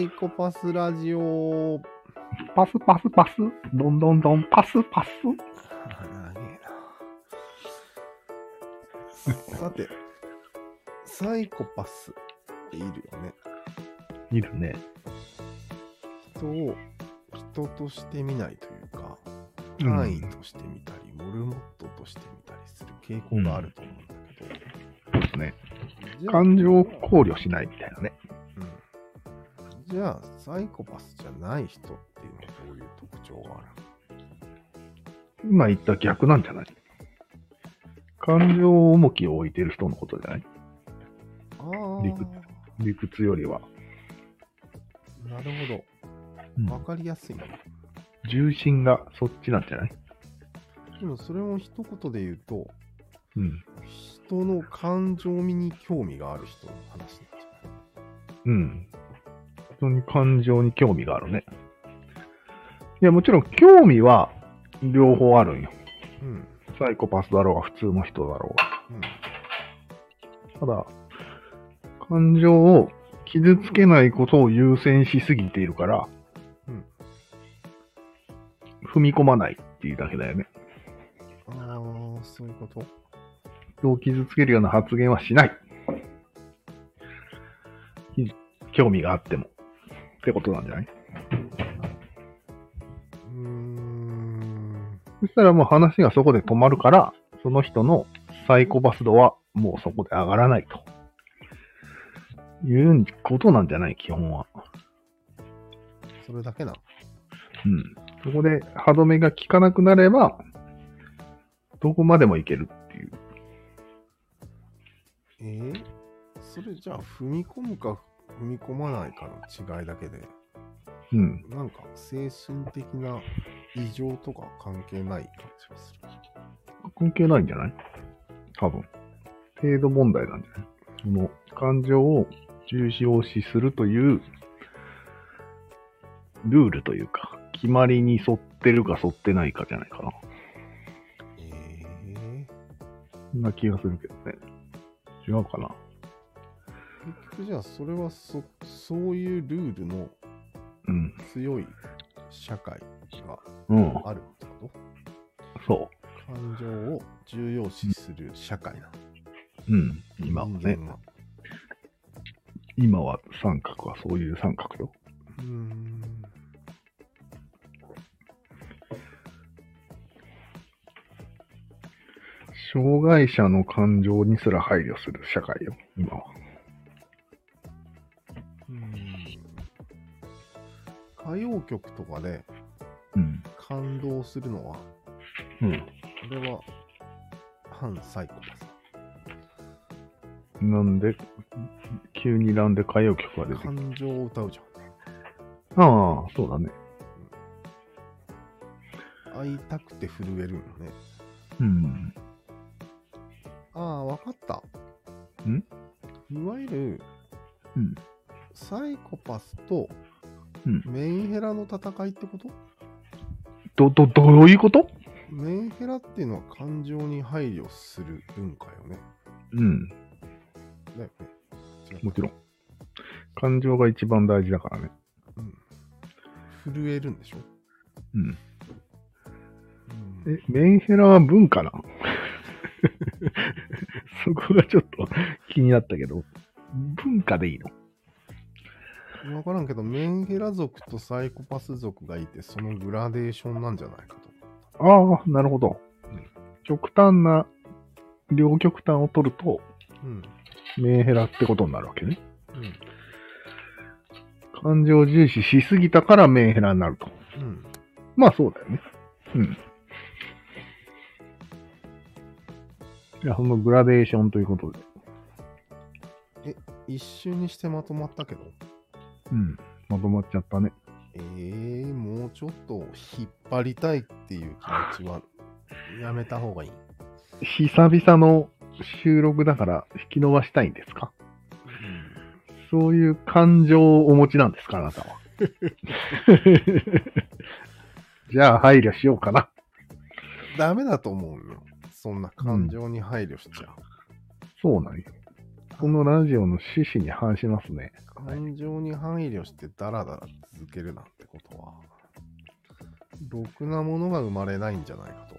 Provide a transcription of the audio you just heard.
イコパスラジオ。パスパスパス、どんどんどん、パスパス。さて、サイコパスっているよね。いるね。人を人として見ないというか、うん単位として見たり、モルモットとして見たりする傾向があると思うんだけど、そうですね。感情を考慮しないみたいなね。うんじゃあ、サイコパスじゃない人っていうのはどういう特徴がある今言った逆なんじゃない？感情重きを置いてる人のことじゃない？の理屈理屈よりは。なるほうんど。わかりやすいね。重心がそっちなんじゃない？でもそれも一言で言うと、うん。人の感情味に興味がある人の話なんじうん。人に感情に興味があるね。いや、もちろん興味は両方あるんよ。うん。サイコパスだろうが普通の人だろうが。ただ、感情を傷つけないことを優先しすぎているから、うん踏み込まないっていうだけだよね。うん。ああ、そういうこと？人を傷つけるような発言はしない。き興味があっても。ってことなんじゃない？うーん。そしたらもう話がそこで止まるから、その人のサイコパス度はもうそこで上がらないと。いうことなんじゃない？基本は。それだけなの？うん。そこで歯止めが効かなくなれば、どこまでもいけるっていう。えー、それじゃあ踏み込むか踏み込まないかの違いだけで、うん。なんか精神的な異常とか関係ない感じがする。関係ないんじゃない？多分。程度問題なんじゃない？その感情を重要視するというルールというか、決まりに沿ってるか沿ってないかじゃないかな。ええそんな気がするけどね。違うかな？結局じゃあそれはそそういうルールのうん。強い社会がうん。あるってこそと感情を重要視する社会なの。う。うん。今はね。今は三角はそういう三角よ。うーん。障害者の感情にすら配慮する社会よ、今は。歌謡曲とかでうん。感動するのは、うん。これは反サイコパス。なんで、急になんで歌謡曲が出てきた？感情を歌うじああ、そうだね。ゃん。会いたくて震えるのね。うん。ああ、わかった。ん？いわゆる、うん。サイコパスとうんメンヘラの戦いってこと？ど、ど、どういうこと？メンヘラっていうのは感情に配慮する文化よね。うん。だよね。違うもちろん。感情が一番大事だからね。うん。震えるんでしょ、うん。うん、え、メンヘラは文化なの？そこがちょっと気になったけど、文化でいいの？わからんけど、メンヘラ族とサイコパス族がいて、そのグラデーションなんじゃないかと。ああ、なるほどうん。極端な、両極端を取ると、うん。メンヘラってことになるわけね。うん。感情重視しすぎたからメンヘラになると。うん。まあそうだよね。うん。いや、そのグラデーションということで。一瞬にしてまとまったけど、うん。まとまっちゃったね。えー、もうちょっと引っ張りたいっていう気持ちは やめた方がいい。久々の収録だから引き伸ばしたいんですか？そういう感情をお持ちなんですかあなたは？じゃあ配慮しようかな。ダメだと思うよ。そんな感情に配慮しちゃう。そうなんよ。このラジオの趣旨に反しますね。感情に配慮してダラダラ続けるなんてことは、ろくなものが生まれないんじゃないか